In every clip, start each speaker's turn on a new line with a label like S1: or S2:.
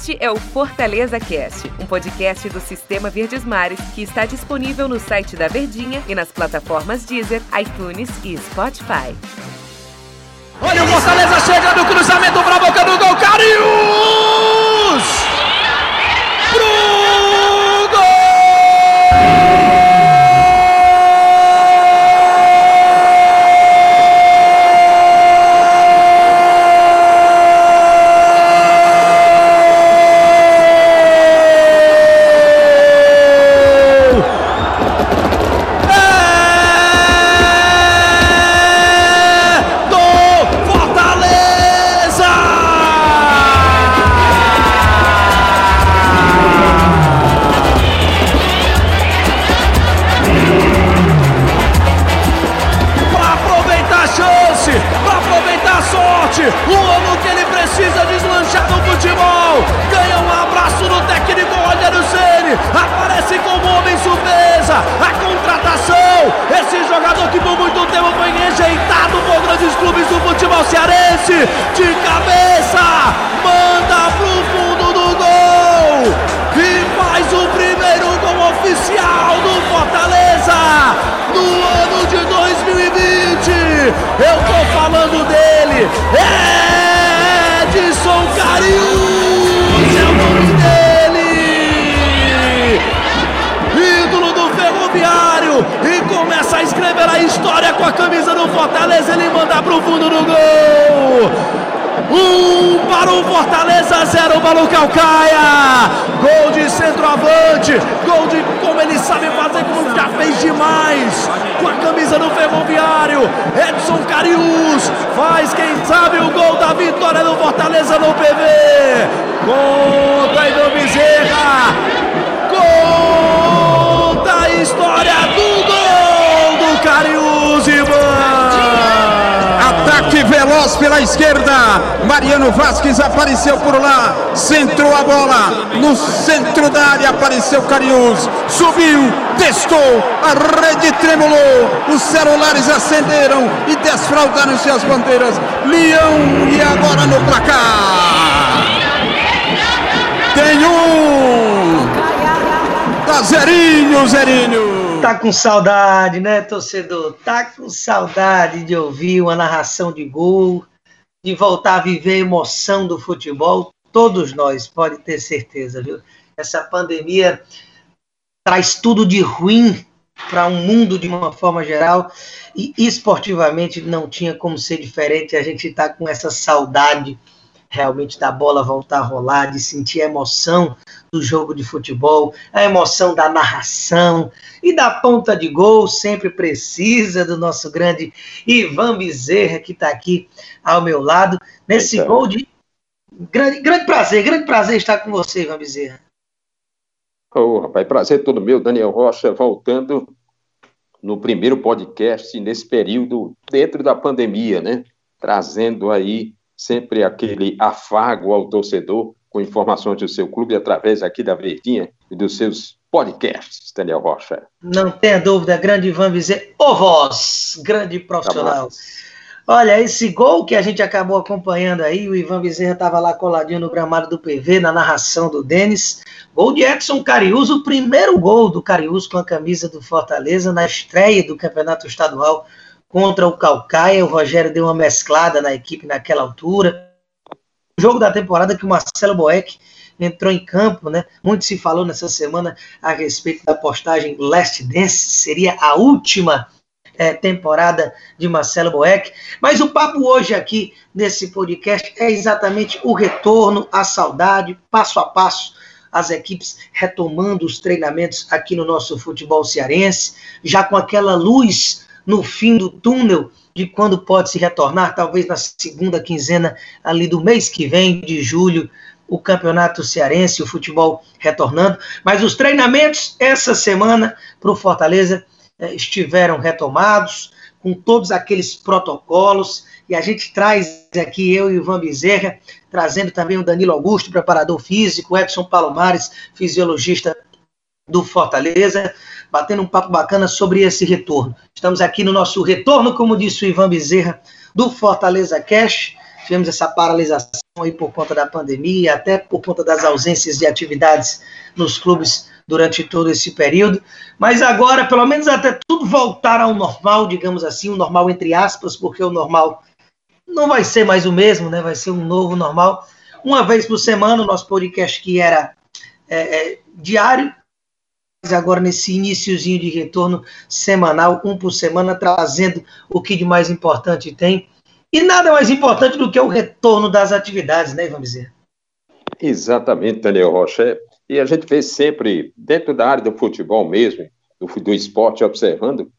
S1: Este é o Fortaleza Cast, um podcast do Sistema Verdes Mares que está disponível no site da Verdinha e nas plataformas Deezer, iTunes e Spotify.
S2: Olha o Fortaleza chega no cruzamento para a boca do gol! Eu tô falando dele! É Edson Carinhos é o nome dele! Ídolo do Ferroviário! E começa a escrever a história com a camisa do Fortaleza. Ele manda pro fundo do gol! Um para o Fortaleza, zero para o Calcaia. Gol de centroavante, gol de como ele sabe fazer, como já fez demais. Com a camisa do Ferroviário, Edson Carius faz, quem sabe, o gol da vitória do Fortaleza no PV. Conta aí do Bezerra. Conta a história do
S3: Mariano Vasquez apareceu por lá, centrou a bola, no centro da área apareceu Carius, subiu, testou, a rede tremulou, os celulares acenderam e desfraldaram-se as bandeiras. Leão e agora no placar. Tem um. Tá zerinho, zerinho.
S4: Tá com saudade, né, torcedor? Tá com saudade de ouvir uma narração de gol de voltar a viver a emoção do futebol, todos nós, pode ter certeza, viu? Essa pandemia traz tudo de ruim para o um mundo de uma forma geral e esportivamente não tinha como ser diferente. A gente está com essa saudade realmente da bola voltar a rolar, de sentir a emoção do jogo de futebol, a emoção da narração e da ponta de gol, sempre precisa do nosso grande Ivan Bezerra, que está aqui ao meu lado, nesse então. gol de. Grande, grande prazer, grande prazer estar com você, Ivan Bezerra.
S3: Ô, oh, rapaz, prazer todo meu, Daniel Rocha, voltando no primeiro podcast nesse período dentro da pandemia, né? Trazendo aí sempre aquele afago ao torcedor com informações do seu clube através aqui da Verdinha e dos seus podcasts, Daniel Rocha.
S4: Não tenha dúvida, grande Ivan Bezerra, ô voz, grande profissional. Olha, esse gol que a gente acabou acompanhando aí, o Ivan Bezerra estava lá coladinho no gramado do PV, na narração do Denis. Gol de Edson Cariuso, o primeiro gol do Cariuso com a camisa do Fortaleza na estreia do Campeonato Estadual contra o Calcaia. O Rogério deu uma mesclada na equipe naquela altura. O jogo da temporada que o Marcelo Boeck entrou em campo, né? Muito se falou nessa semana a respeito da postagem Last Dance, seria a última é, temporada de Marcelo Boeck. Mas o papo hoje aqui nesse podcast é exatamente o retorno, a saudade, passo a passo, as equipes retomando os treinamentos aqui no nosso futebol cearense, já com aquela luz no fim do túnel de quando pode se retornar, talvez na segunda quinzena ali do mês que vem, de julho, o campeonato cearense, o futebol retornando. Mas os treinamentos essa semana para o Fortaleza eh, estiveram retomados, com todos aqueles protocolos, e a gente traz aqui eu e o Ivan Bezerra, trazendo também o Danilo Augusto, preparador físico, Edson Palomares, fisiologista do Fortaleza, batendo um papo bacana sobre esse retorno. Estamos aqui no nosso retorno, como disse o Ivan Bezerra, do Fortaleza Cash. Tivemos essa paralisação aí por conta da pandemia, até por conta das ausências de atividades nos clubes durante todo esse período. Mas agora, pelo menos até tudo voltar ao normal, digamos assim, o normal entre aspas, porque o normal não vai ser mais o mesmo, né? Vai ser um novo normal. Uma vez por semana, o nosso podcast que era é, é, diário, agora nesse iníciozinho de retorno semanal, um por semana, trazendo o que de mais importante tem. E nada mais importante do que o retorno das atividades, né, Ivan Bezerra?
S5: Exatamente, Daniel Rocha. E a gente vê sempre, dentro da área do futebol mesmo, do, do esporte, observando,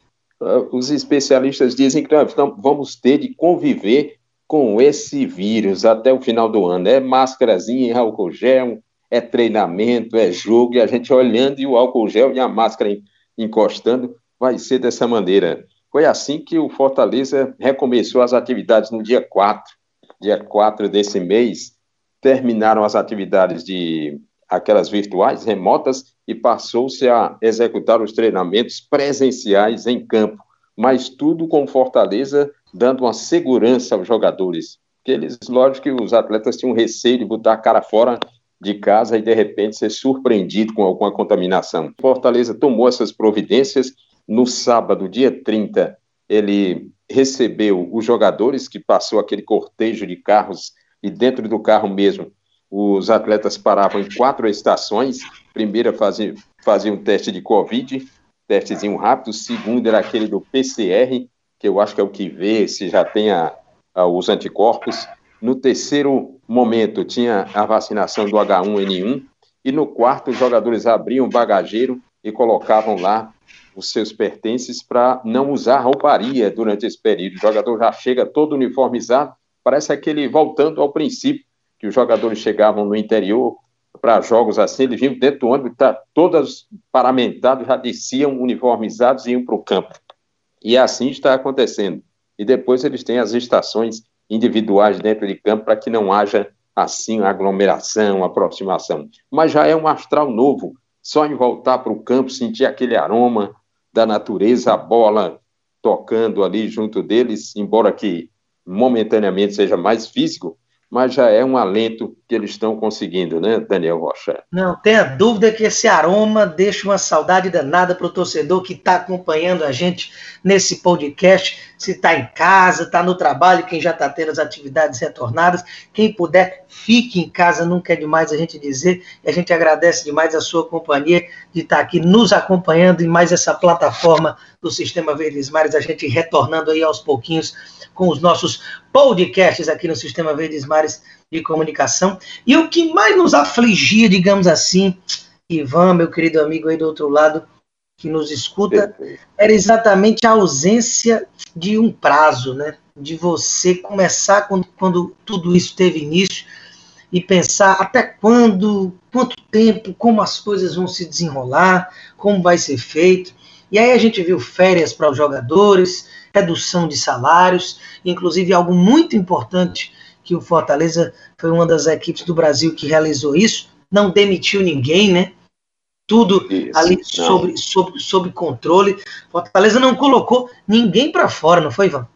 S5: uh, os especialistas dizem que nós vamos ter de conviver com esse vírus até o final do ano. É máscarazinha, álcool gel, é treinamento, é jogo, e a gente olhando e o álcool gel e a máscara encostando, vai ser dessa maneira. Foi assim que o Fortaleza recomeçou as atividades no dia 4, dia 4 desse mês, terminaram as atividades de aquelas virtuais, remotas, e passou-se a executar os treinamentos presenciais em campo, mas tudo com Fortaleza dando uma segurança aos jogadores. Porque eles, lógico que os atletas tinham receio de botar a cara fora de casa e de repente ser surpreendido com alguma contaminação. Fortaleza tomou essas providências. No sábado, dia 30, ele recebeu os jogadores que passou aquele cortejo de carros e dentro do carro mesmo os atletas paravam em quatro estações. Primeira fazia, fazia um teste de Covid, testezinho rápido. Segundo era aquele do PCR, que eu acho que é o que vê se já tem a, a, os anticorpos. No terceiro momento, tinha a vacinação do H1N1. E no quarto, os jogadores abriam o bagageiro e colocavam lá os seus pertences para não usar rouparia durante esse período. O jogador já chega todo uniformizado, parece aquele voltando ao princípio, que os jogadores chegavam no interior para jogos assim, eles vinham dentro do ônibus, tá, todas paramentados, já desciam uniformizados e iam para o campo. E assim está acontecendo. E depois eles têm as estações individuais dentro de campo para que não haja assim aglomeração, aproximação. Mas já é um astral novo, só em voltar para o campo, sentir aquele aroma da natureza, a bola tocando ali junto deles, embora que momentaneamente seja mais físico, mas já é um alento que eles estão conseguindo, né, Daniel Rocha?
S4: Não tenha dúvida que esse aroma deixa uma saudade danada para o torcedor que está acompanhando a gente nesse podcast. Se está em casa, está no trabalho, quem já está tendo as atividades retornadas, quem puder, fique em casa, nunca é demais a gente dizer. E a gente agradece demais a sua companhia de estar tá aqui nos acompanhando em mais essa plataforma do Sistema Verdes Mares, a gente retornando aí aos pouquinhos com os nossos podcasts aqui no Sistema Verdes Mares de Comunicação. E o que mais nos afligia, digamos assim, Ivan, meu querido amigo aí do outro lado, que nos escuta, era exatamente a ausência de um prazo, né? De você começar quando, quando tudo isso teve início e pensar até quando, quanto tempo, como as coisas vão se desenrolar, como vai ser feito. E aí a gente viu férias para os jogadores, redução de salários, inclusive algo muito importante que o Fortaleza foi uma das equipes do Brasil que realizou isso, não demitiu ninguém, né? Tudo isso, ali sobre, sobre, sobre controle. Fortaleza não colocou ninguém para fora, não foi, Ivan?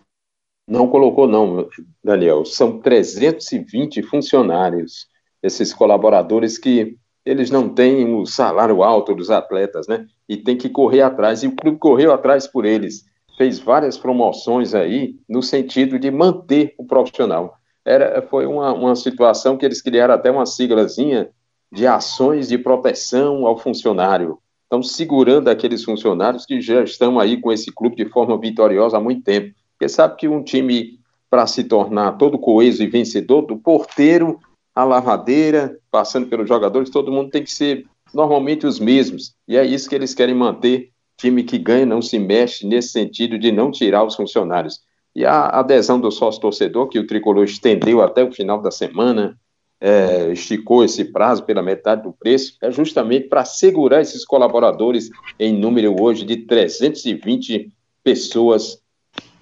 S5: Não colocou, não, Daniel. São 320 funcionários, esses colaboradores que eles não têm o salário alto dos atletas, né? E tem que correr atrás. E o clube correu atrás por eles fez várias promoções aí no sentido de manter o profissional. Era, foi uma, uma situação que eles criaram até uma siglazinha de ações de proteção ao funcionário. Estão segurando aqueles funcionários que já estão aí com esse clube de forma vitoriosa há muito tempo. Porque sabe que um time, para se tornar todo coeso e vencedor, do porteiro à lavadeira, passando pelos jogadores, todo mundo tem que ser normalmente os mesmos. E é isso que eles querem manter time que ganha não se mexe nesse sentido de não tirar os funcionários. E a adesão do sócio-torcedor, que o Tricolor estendeu até o final da semana, é, esticou esse prazo pela metade do preço, é justamente para segurar esses colaboradores em número hoje de 320 pessoas,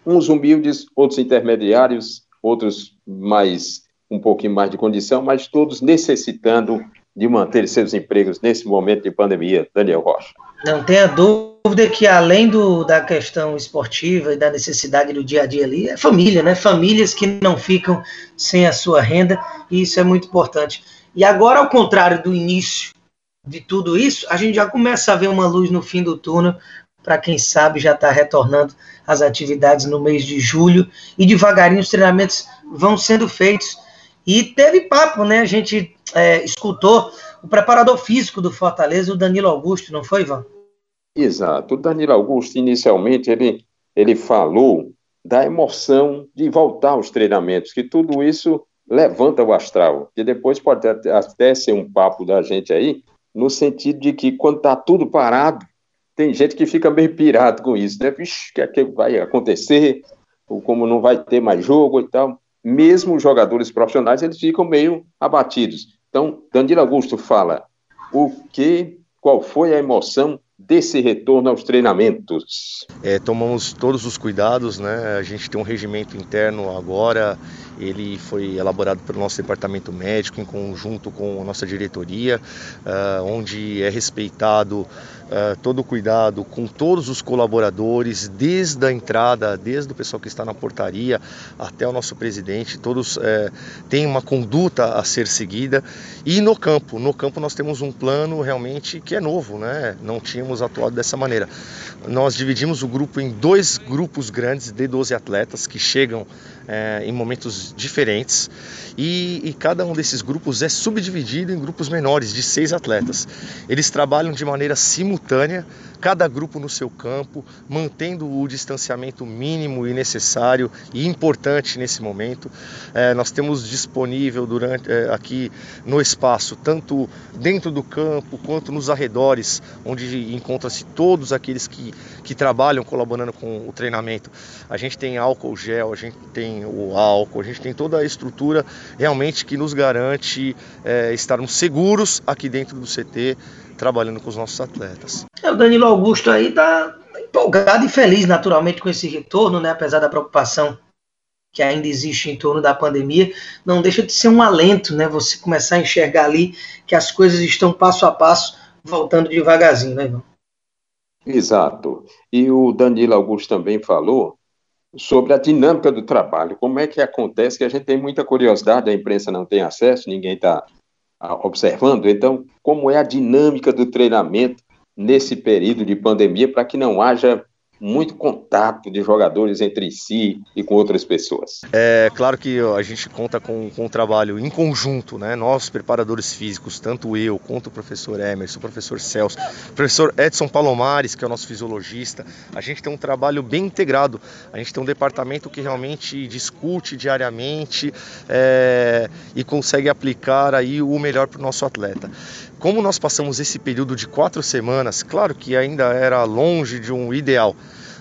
S5: uns humildes, outros intermediários, outros mais um pouquinho mais de condição, mas todos necessitando de manter seus empregos nesse momento de pandemia. Daniel Rocha.
S4: Não tenha dúvida dúvida que além do, da questão esportiva e da necessidade do dia a dia ali, é família, né? Famílias que não ficam sem a sua renda, e isso é muito importante. E agora, ao contrário do início de tudo isso, a gente já começa a ver uma luz no fim do túnel, para quem sabe já está retornando às atividades no mês de julho, e devagarinho os treinamentos vão sendo feitos. E teve papo, né? A gente é, escutou o preparador físico do Fortaleza, o Danilo Augusto, não foi, Ivan?
S5: Exato. O Danilo Augusto, inicialmente, ele, ele falou da emoção de voltar aos treinamentos, que tudo isso levanta o astral, que depois pode até ser um papo da gente aí, no sentido de que quando está tudo parado, tem gente que fica meio pirado com isso, né? Vixe, o que é que vai acontecer? Ou como não vai ter mais jogo e tal. Mesmo os jogadores profissionais, eles ficam meio abatidos. Então, Danilo Augusto fala o que, qual foi a emoção desse retorno aos treinamentos?
S6: É, tomamos todos os cuidados, né? A gente tem um regimento interno agora, ele foi elaborado pelo nosso departamento médico em conjunto com a nossa diretoria, uh, onde é respeitado uh, todo o cuidado com todos os colaboradores, desde a entrada, desde o pessoal que está na portaria até o nosso presidente, todos uh, têm uma conduta a ser seguida. E no campo, no campo nós temos um plano realmente que é novo, né? Não tínhamos atuado dessa maneira. Nós dividimos o grupo em dois grupos grandes de 12 atletas que chegam é, em momentos diferentes e, e, cada um desses grupos é subdividido em grupos menores de seis atletas. Eles trabalham de maneira simultânea, cada grupo no seu campo, mantendo o distanciamento mínimo e necessário e importante nesse momento. É, nós temos disponível durante é, aqui no espaço, tanto dentro do campo quanto nos arredores, onde encontram-se todos aqueles que, que trabalham colaborando com o treinamento. A gente tem álcool gel, a gente tem o álcool, a gente tem toda a estrutura realmente que nos garante é, estarmos seguros aqui dentro do CT trabalhando com os nossos atletas.
S4: O Danilo Augusto aí está empolgado e feliz naturalmente com esse retorno, né? Apesar da preocupação que ainda existe em torno da pandemia, não deixa de ser um alento, né? Você começar a enxergar ali que as coisas estão passo a passo voltando devagarzinho, né, irmão?
S5: Exato. E o Danilo Augusto também falou sobre a dinâmica do trabalho, como é que acontece, que a gente tem muita curiosidade, a imprensa não tem acesso, ninguém está observando. Então, como é a dinâmica do treinamento nesse período de pandemia para que não haja muito contato de jogadores entre si e com outras pessoas.
S6: É claro que a gente conta com, com um trabalho em conjunto, né? Nós, preparadores físicos, tanto eu quanto o professor Emerson, o professor Celso, o professor Edson Palomares, que é o nosso fisiologista, a gente tem um trabalho bem integrado. A gente tem um departamento que realmente discute diariamente é, e consegue aplicar aí o melhor para o nosso atleta. Como nós passamos esse período de quatro semanas, claro que ainda era longe de um ideal,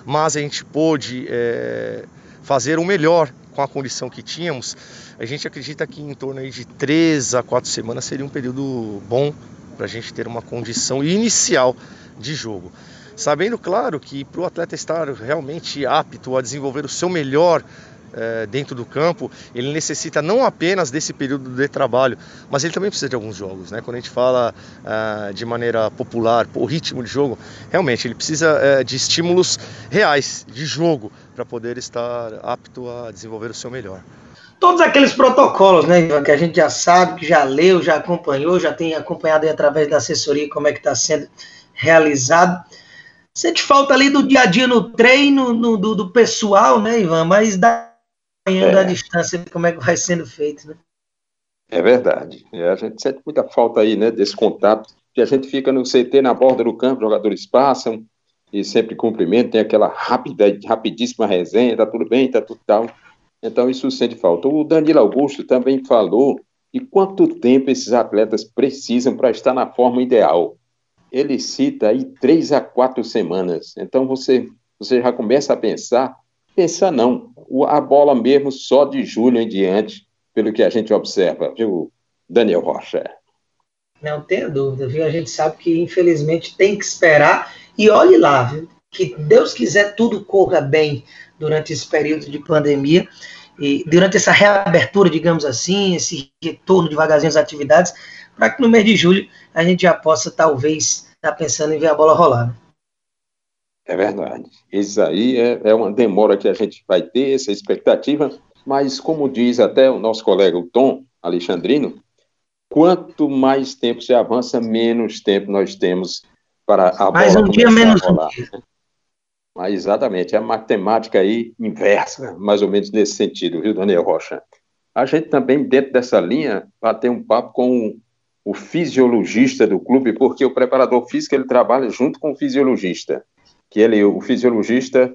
S6: mas a gente pôde é, fazer o melhor com a condição que tínhamos. A gente acredita que em torno de três a quatro semanas seria um período bom para a gente ter uma condição inicial de jogo. Sabendo, claro, que para o atleta estar realmente apto a desenvolver o seu melhor é, dentro do campo, ele necessita não apenas desse período de trabalho, mas ele também precisa de alguns jogos. Né? Quando a gente fala é, de maneira popular, o ritmo de jogo, realmente ele precisa é, de estímulos reais de jogo para poder estar apto a desenvolver o seu melhor.
S4: Todos aqueles protocolos, né, que a gente já sabe, que já leu, já acompanhou, já tem acompanhado através da assessoria como é que está sendo realizado. Sente falta ali do dia a dia no treino, no, do, do pessoal, né, Ivan? Mas da acompanhando é. a distância como é que vai sendo feito, né?
S5: É verdade. É, a gente sente muita falta aí, né, desse contato, que a gente fica no CT na borda do campo, jogadores passam e sempre cumprimentam, tem aquela rápida, rapidíssima resenha, tá tudo bem, tá tudo tal. Então isso sente falta. O Danilo Augusto também falou e quanto tempo esses atletas precisam para estar na forma ideal. Ele cita aí três a quatro semanas. Então você, você já começa a pensar Pensar não, a bola mesmo só de julho em diante, pelo que a gente observa, viu, Daniel Rocha?
S4: Não tenha dúvida, viu? A gente sabe que infelizmente tem que esperar e olhe lá, viu? Que Deus quiser tudo corra bem durante esse período de pandemia e durante essa reabertura, digamos assim, esse retorno devagarzinho às atividades, para que no mês de julho a gente já possa talvez estar tá pensando em ver a bola rolar. Né?
S5: É verdade. Isso aí é, é uma demora que a gente vai ter, essa expectativa, mas como diz até o nosso colega o Tom Alexandrino, quanto mais tempo se avança, menos tempo nós temos para a
S4: mais bola um dia, menos um dia.
S5: Mas exatamente, é a matemática aí inversa, mais ou menos nesse sentido, viu, Daniel Rocha? A gente também, dentro dessa linha, vai ter um papo com o fisiologista do clube, porque o preparador físico ele trabalha junto com o fisiologista que ele, o fisiologista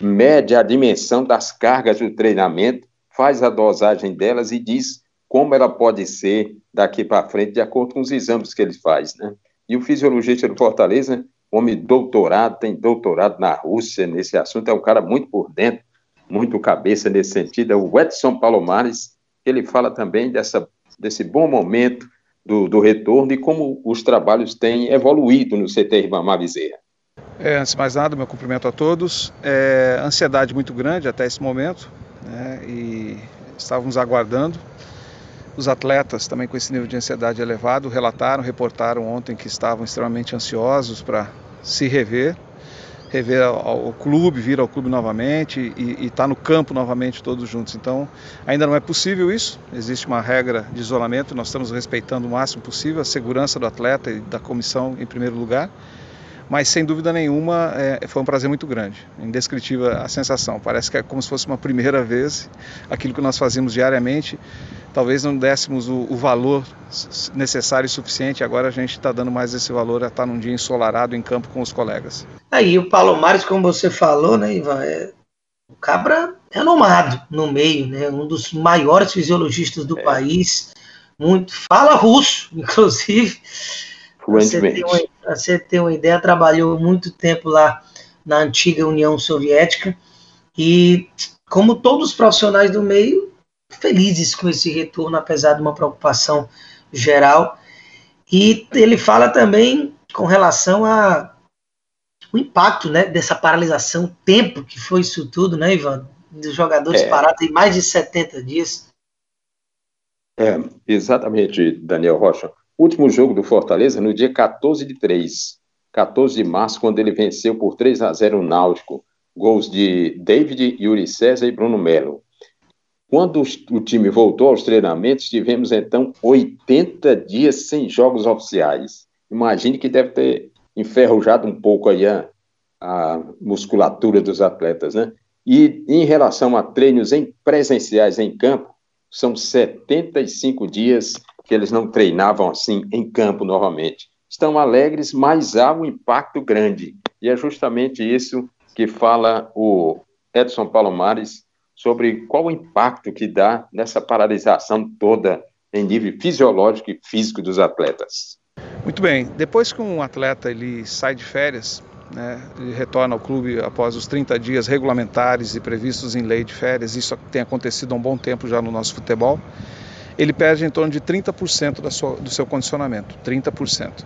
S5: mede a dimensão das cargas do treinamento, faz a dosagem delas e diz como ela pode ser daqui para frente, de acordo com os exames que ele faz, né? E o fisiologista do Fortaleza, homem doutorado, tem doutorado na Rússia nesse assunto, é um cara muito por dentro, muito cabeça nesse sentido, é o Edson Palomares, ele fala também dessa, desse bom momento do, do retorno e como os trabalhos têm evoluído no CT Ribamar Bezerra.
S7: É, antes de mais nada, meu cumprimento a todos. É, ansiedade muito grande até esse momento né, e estávamos aguardando. Os atletas, também com esse nível de ansiedade elevado, relataram, reportaram ontem que estavam extremamente ansiosos para se rever, rever ao, ao, clube, vir ao clube novamente e estar tá no campo novamente todos juntos. Então, ainda não é possível isso, existe uma regra de isolamento, nós estamos respeitando o máximo possível a segurança do atleta e da comissão em primeiro lugar mas sem dúvida nenhuma é, foi um prazer muito grande, indescritível a sensação. Parece que é como se fosse uma primeira vez aquilo que nós fazíamos diariamente. Talvez não dessemos o, o valor necessário e suficiente. Agora a gente está dando mais esse valor a estar num dia ensolarado em campo com os colegas.
S4: Aí o Palomares, como você falou, né, Ivan, é o cabra renomado no meio, né, um dos maiores fisiologistas do é. país, muito fala russo, inclusive.
S5: Fluentemente.
S4: Para você ter uma ideia, trabalhou muito tempo lá na antiga União Soviética e, como todos os profissionais do meio, felizes com esse retorno, apesar de uma preocupação geral. E ele fala também com relação a o impacto né, dessa paralisação, o tempo que foi isso tudo, né, Ivan? Dos jogadores é. parados em mais de 70 dias.
S5: É, exatamente, Daniel Rocha. Último jogo do Fortaleza no dia 14 de 3, 14 de março, quando ele venceu por 3 a 0 o Náutico. Gols de David, Yuri César e Bruno Melo. Quando o time voltou aos treinamentos, tivemos então 80 dias sem jogos oficiais. Imagine que deve ter enferrujado um pouco aí a, a musculatura dos atletas, né? E em relação a treinos em presenciais em campo, são 75 dias que eles não treinavam assim em campo novamente. Estão alegres, mas há um impacto grande. E é justamente isso que fala o Edson Palomares sobre qual o impacto que dá nessa paralisação toda em nível fisiológico e físico dos atletas.
S7: Muito bem. Depois que um atleta ele sai de férias, né, ele retorna ao clube após os 30 dias regulamentares e previstos em lei de férias, isso tem acontecido há um bom tempo já no nosso futebol ele perde em torno de 30% da sua, do seu condicionamento, 30%.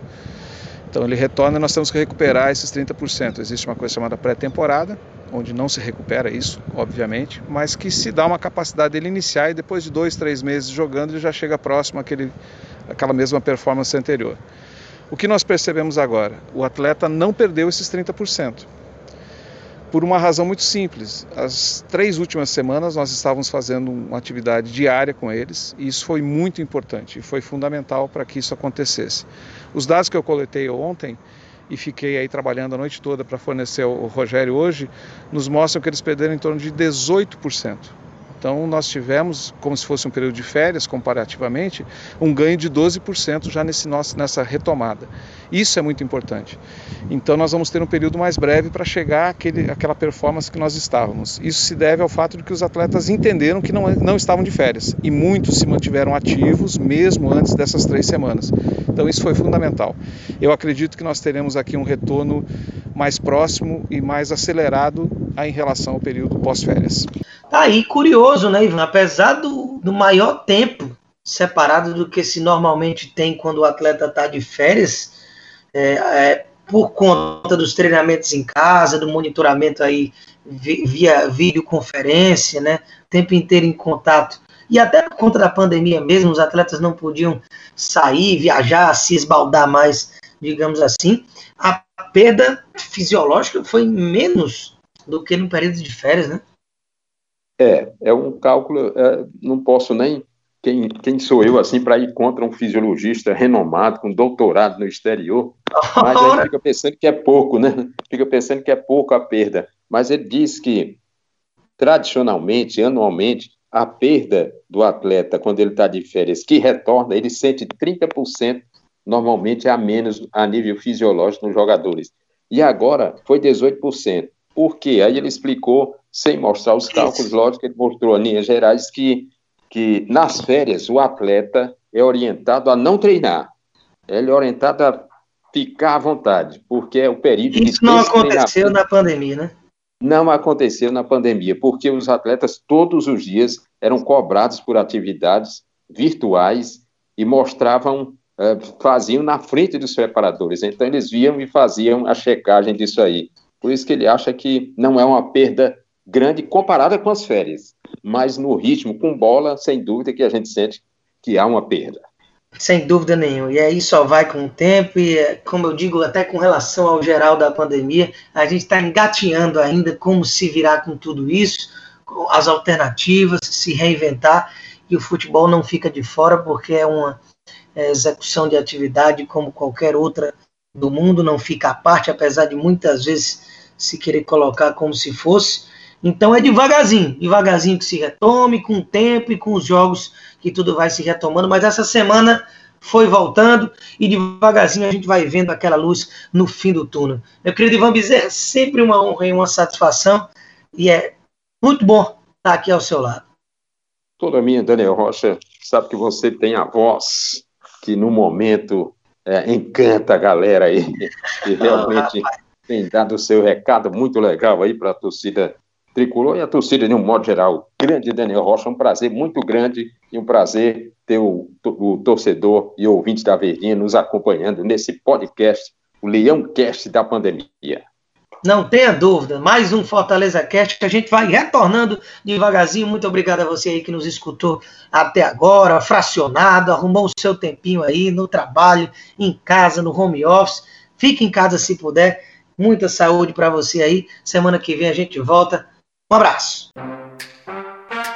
S7: Então ele retorna e nós temos que recuperar esses 30%. Existe uma coisa chamada pré-temporada, onde não se recupera isso, obviamente, mas que se dá uma capacidade dele iniciar e depois de dois, três meses jogando ele já chega próximo àquele, àquela mesma performance anterior. O que nós percebemos agora? O atleta não perdeu esses 30% por uma razão muito simples. As três últimas semanas nós estávamos fazendo uma atividade diária com eles e isso foi muito importante e foi fundamental para que isso acontecesse. Os dados que eu coletei ontem e fiquei aí trabalhando a noite toda para fornecer ao Rogério hoje, nos mostram que eles perderam em torno de 18%. Então, nós tivemos, como se fosse um período de férias, comparativamente, um ganho de 12% já nesse nosso, nessa retomada. Isso é muito importante. Então, nós vamos ter um período mais breve para chegar àquele, àquela performance que nós estávamos. Isso se deve ao fato de que os atletas entenderam que não, não estavam de férias e muitos se mantiveram ativos mesmo antes dessas três semanas. Então, isso foi fundamental. Eu acredito que nós teremos aqui um retorno mais próximo e mais acelerado em relação ao período pós-férias.
S4: Tá aí curioso, né, Ivan? Apesar do, do maior tempo separado do que se normalmente tem quando o atleta está de férias, é, é, por conta dos treinamentos em casa, do monitoramento aí via videoconferência, né, o tempo inteiro em contato, e até por conta da pandemia mesmo, os atletas não podiam sair, viajar, se esbaldar mais digamos assim, a perda fisiológica foi menos do que no período de férias, né?
S5: É, é um cálculo, é, não posso nem. Quem, quem sou eu assim para ir contra um fisiologista renomado, com doutorado no exterior? Mas aí fica pensando que é pouco, né? Fica pensando que é pouco a perda. Mas ele diz que, tradicionalmente, anualmente, a perda do atleta, quando ele está de férias, que retorna, ele sente 30% normalmente a menos a nível fisiológico nos jogadores. E agora foi 18%. Por quê? Aí ele explicou, sem mostrar os cálculos, lógico, ele mostrou em linhas gerais que, que nas férias o atleta é orientado a não treinar. Ele é orientado a ficar à vontade, porque é o período
S4: Isso não aconteceu na pandemia, né?
S5: Não aconteceu na pandemia, porque os atletas todos os dias eram cobrados por atividades virtuais e mostravam eh, faziam na frente dos preparadores. Então, eles viam e faziam a checagem disso aí. Por isso que ele acha que não é uma perda grande comparada com as férias, mas no ritmo com bola, sem dúvida que a gente sente que há uma perda.
S4: Sem dúvida nenhuma. E aí só vai com o tempo, e como eu digo, até com relação ao geral da pandemia, a gente está engateando ainda como se virar com tudo isso, as alternativas, se reinventar, e o futebol não fica de fora, porque é uma, é, execução de atividade como qualquer outra do mundo, não fica à parte, apesar de muitas vezes se querer colocar como se fosse. Então é devagarzinho, devagarzinho que se retome, com o tempo e com os jogos que tudo vai se retomando. Mas essa semana foi voltando e devagarzinho a gente vai vendo aquela luz no fim do túnel. Meu querido Ivan Bezerra, é sempre uma honra e uma satisfação e é muito bom estar aqui ao seu lado.
S5: Toda minha, Daniel Rocha, sabe que você tem a voz que no momento é, encanta a galera aí, e realmente tem dado o seu recado muito legal aí para a torcida tricolor e a torcida de um modo geral. Grande Daniel Rocha, um prazer muito grande e um prazer ter o, o torcedor e ouvinte da Verdinha nos acompanhando nesse podcast, o Leão Cast da pandemia.
S4: Não tenha dúvida, mais um Fortaleza Cast que a gente vai retornando devagarzinho. Muito obrigado a você aí que nos escutou até agora, fracionado, arrumou o seu tempinho aí no trabalho, em casa, no home office. Fique em casa se puder. Muita saúde para você aí. Semana que vem a gente volta. Um abraço.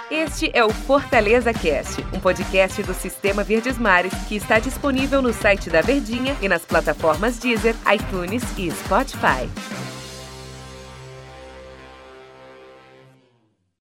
S1: Este é o Fortaleza Cast, um podcast do Sistema Verdes Mares que está disponível no site da Verdinha e nas plataformas Deezer, iTunes e Spotify.